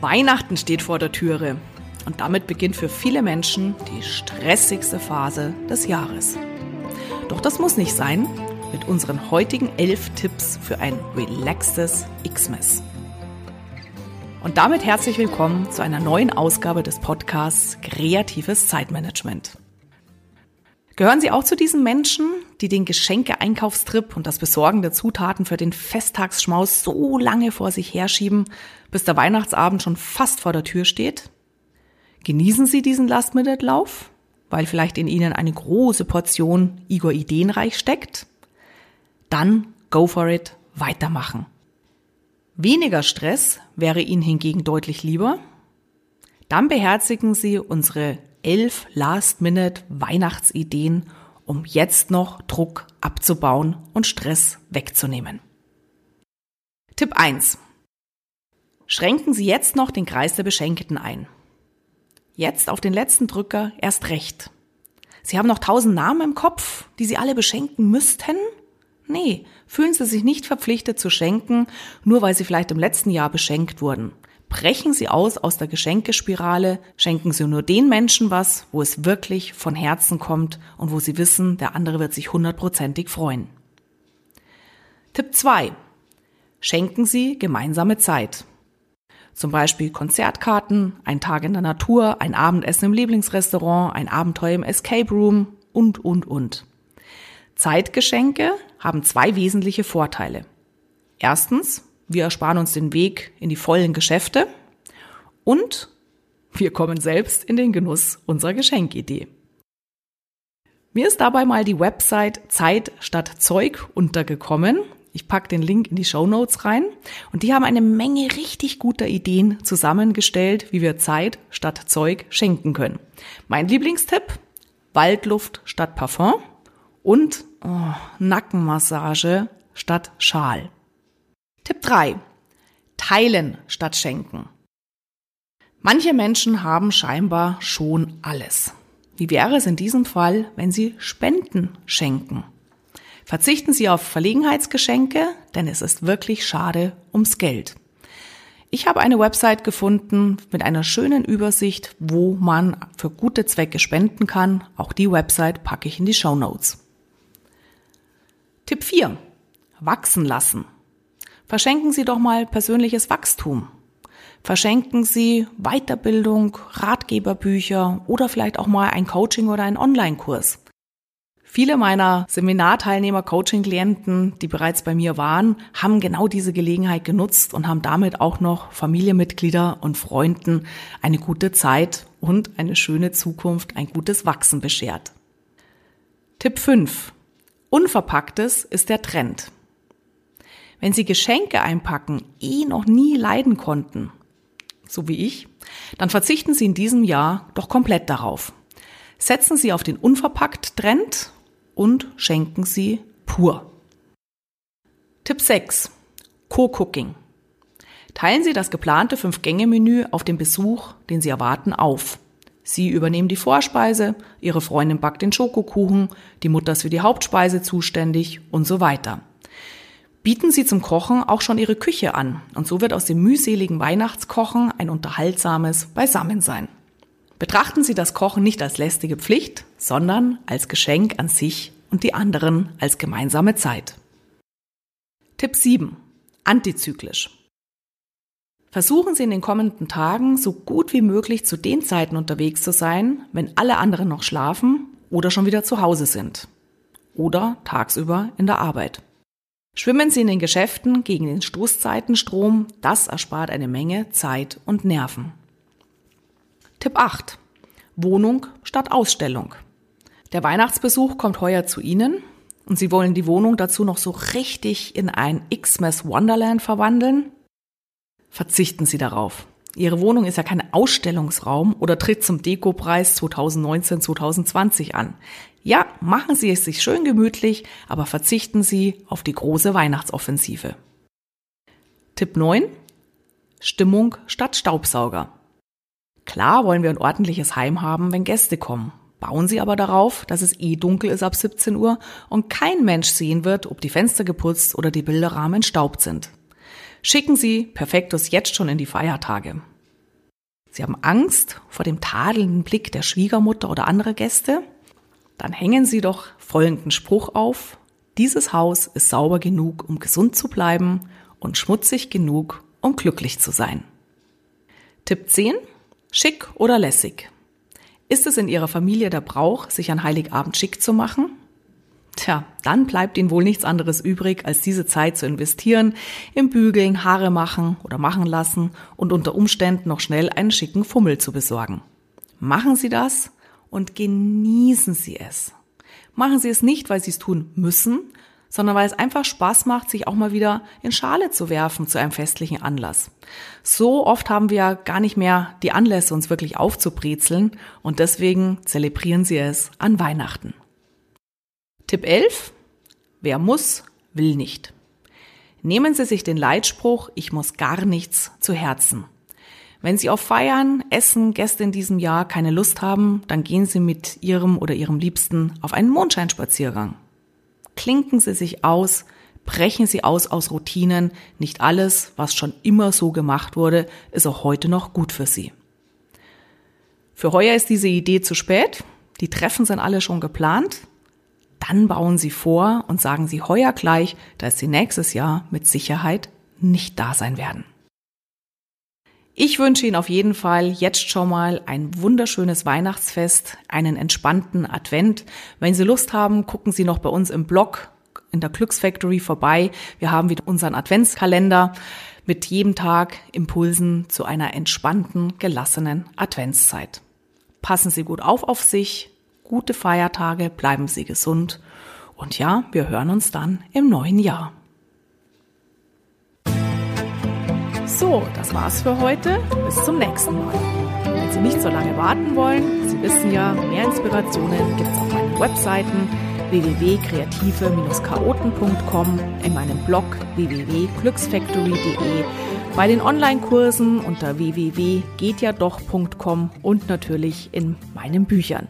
Weihnachten steht vor der Türe und damit beginnt für viele Menschen die stressigste Phase des Jahres. Doch das muss nicht sein mit unseren heutigen elf Tipps für ein relaxtes Xmas. Und damit herzlich willkommen zu einer neuen Ausgabe des Podcasts Kreatives Zeitmanagement. Gehören Sie auch zu diesen Menschen, die den Geschenke-Einkaufstrip und das Besorgen der Zutaten für den Festtagsschmaus so lange vor sich herschieben, bis der Weihnachtsabend schon fast vor der Tür steht? Genießen Sie diesen Last-Minute-Lauf, weil vielleicht in Ihnen eine große Portion Igor Ideenreich steckt? Dann go for it, weitermachen. Weniger Stress wäre Ihnen hingegen deutlich lieber? Dann beherzigen Sie unsere elf Last-Minute-Weihnachtsideen, um jetzt noch Druck abzubauen und Stress wegzunehmen. Tipp 1. Schränken Sie jetzt noch den Kreis der Beschenkten ein. Jetzt auf den letzten Drücker erst recht. Sie haben noch tausend Namen im Kopf, die Sie alle beschenken müssten? Nee, fühlen Sie sich nicht verpflichtet zu schenken, nur weil Sie vielleicht im letzten Jahr beschenkt wurden. Brechen Sie aus aus der Geschenkespirale, schenken Sie nur den Menschen was, wo es wirklich von Herzen kommt und wo Sie wissen, der andere wird sich hundertprozentig freuen. Tipp 2. Schenken Sie gemeinsame Zeit. Zum Beispiel Konzertkarten, ein Tag in der Natur, ein Abendessen im Lieblingsrestaurant, ein Abenteuer im Escape Room und, und, und. Zeitgeschenke haben zwei wesentliche Vorteile. Erstens, wir ersparen uns den Weg in die vollen Geschäfte und wir kommen selbst in den Genuss unserer Geschenkidee. Mir ist dabei mal die Website Zeit statt Zeug untergekommen. Ich packe den Link in die Show Notes rein und die haben eine Menge richtig guter Ideen zusammengestellt, wie wir Zeit statt Zeug schenken können. Mein Lieblingstipp, Waldluft statt Parfum und oh, Nackenmassage statt Schal. Tipp 3. Teilen statt schenken. Manche Menschen haben scheinbar schon alles. Wie wäre es in diesem Fall, wenn Sie Spenden schenken? Verzichten Sie auf Verlegenheitsgeschenke, denn es ist wirklich schade ums Geld. Ich habe eine Website gefunden mit einer schönen Übersicht, wo man für gute Zwecke spenden kann. Auch die Website packe ich in die Show Notes. Tipp 4. Wachsen lassen. Verschenken Sie doch mal persönliches Wachstum. Verschenken Sie Weiterbildung, Ratgeberbücher oder vielleicht auch mal ein Coaching oder einen Online-Kurs. Viele meiner Seminarteilnehmer, Coaching-Klienten, die bereits bei mir waren, haben genau diese Gelegenheit genutzt und haben damit auch noch Familienmitglieder und Freunden eine gute Zeit und eine schöne Zukunft, ein gutes Wachsen beschert. Tipp 5. Unverpacktes ist der Trend. Wenn Sie Geschenke einpacken eh noch nie leiden konnten, so wie ich, dann verzichten Sie in diesem Jahr doch komplett darauf. Setzen Sie auf den Unverpackt-Trend und schenken Sie pur. Tipp 6. Co-Cooking. Teilen Sie das geplante Fünf-Gänge-Menü auf den Besuch, den Sie erwarten, auf. Sie übernehmen die Vorspeise, Ihre Freundin backt den Schokokuchen, die Mutter ist für die Hauptspeise zuständig und so weiter bieten sie zum Kochen auch schon ihre Küche an und so wird aus dem mühseligen Weihnachtskochen ein unterhaltsames Beisammensein. Betrachten Sie das Kochen nicht als lästige Pflicht, sondern als Geschenk an sich und die anderen als gemeinsame Zeit. Tipp 7. Antizyklisch. Versuchen Sie in den kommenden Tagen so gut wie möglich zu den Zeiten unterwegs zu sein, wenn alle anderen noch schlafen oder schon wieder zu Hause sind. Oder tagsüber in der Arbeit. Schwimmen Sie in den Geschäften gegen den Stoßzeitenstrom, das erspart eine Menge Zeit und Nerven. Tipp 8. Wohnung statt Ausstellung. Der Weihnachtsbesuch kommt heuer zu Ihnen und Sie wollen die Wohnung dazu noch so richtig in ein Xmas Wonderland verwandeln? Verzichten Sie darauf. Ihre Wohnung ist ja kein Ausstellungsraum oder tritt zum Dekopreis 2019-2020 an. Ja, machen Sie es sich schön gemütlich, aber verzichten Sie auf die große Weihnachtsoffensive. Tipp 9. Stimmung statt Staubsauger. Klar wollen wir ein ordentliches Heim haben, wenn Gäste kommen. Bauen Sie aber darauf, dass es eh dunkel ist ab 17 Uhr und kein Mensch sehen wird, ob die Fenster geputzt oder die Bilderrahmen entstaubt sind. Schicken Sie Perfektus jetzt schon in die Feiertage. Sie haben Angst vor dem tadelnden Blick der Schwiegermutter oder anderer Gäste? Dann hängen Sie doch folgenden Spruch auf. Dieses Haus ist sauber genug, um gesund zu bleiben und schmutzig genug, um glücklich zu sein. Tipp 10. Schick oder lässig. Ist es in Ihrer Familie der Brauch, sich an Heiligabend schick zu machen? Tja, dann bleibt Ihnen wohl nichts anderes übrig, als diese Zeit zu investieren, im Bügeln, Haare machen oder machen lassen und unter Umständen noch schnell einen schicken Fummel zu besorgen. Machen Sie das und genießen Sie es. Machen Sie es nicht, weil Sie es tun müssen, sondern weil es einfach Spaß macht, sich auch mal wieder in Schale zu werfen zu einem festlichen Anlass. So oft haben wir gar nicht mehr die Anlässe, uns wirklich aufzubrezeln und deswegen zelebrieren Sie es an Weihnachten. Tipp 11. Wer muss, will nicht. Nehmen Sie sich den Leitspruch, ich muss gar nichts zu Herzen. Wenn Sie auf Feiern, Essen, Gäste in diesem Jahr keine Lust haben, dann gehen Sie mit Ihrem oder Ihrem Liebsten auf einen Mondscheinspaziergang. Klinken Sie sich aus, brechen Sie aus aus Routinen. Nicht alles, was schon immer so gemacht wurde, ist auch heute noch gut für Sie. Für heuer ist diese Idee zu spät. Die Treffen sind alle schon geplant dann bauen Sie vor und sagen Sie heuer gleich, dass Sie nächstes Jahr mit Sicherheit nicht da sein werden. Ich wünsche Ihnen auf jeden Fall jetzt schon mal ein wunderschönes Weihnachtsfest, einen entspannten Advent. Wenn Sie Lust haben, gucken Sie noch bei uns im Blog in der Glücksfactory vorbei. Wir haben wieder unseren Adventskalender mit jedem Tag Impulsen zu einer entspannten, gelassenen Adventszeit. Passen Sie gut auf auf sich, gute Feiertage, bleiben Sie gesund und ja, wir hören uns dann im neuen Jahr. So, das war's für heute. Bis zum nächsten Mal. Wenn Sie nicht so lange warten wollen, Sie wissen ja, mehr Inspirationen gibt's auf meinen Webseiten www.kreative-chaoten.com, in meinem Blog www.glücksfactory.de, bei den Online-Kursen unter www.gehtjadoch.com und natürlich in meinen Büchern.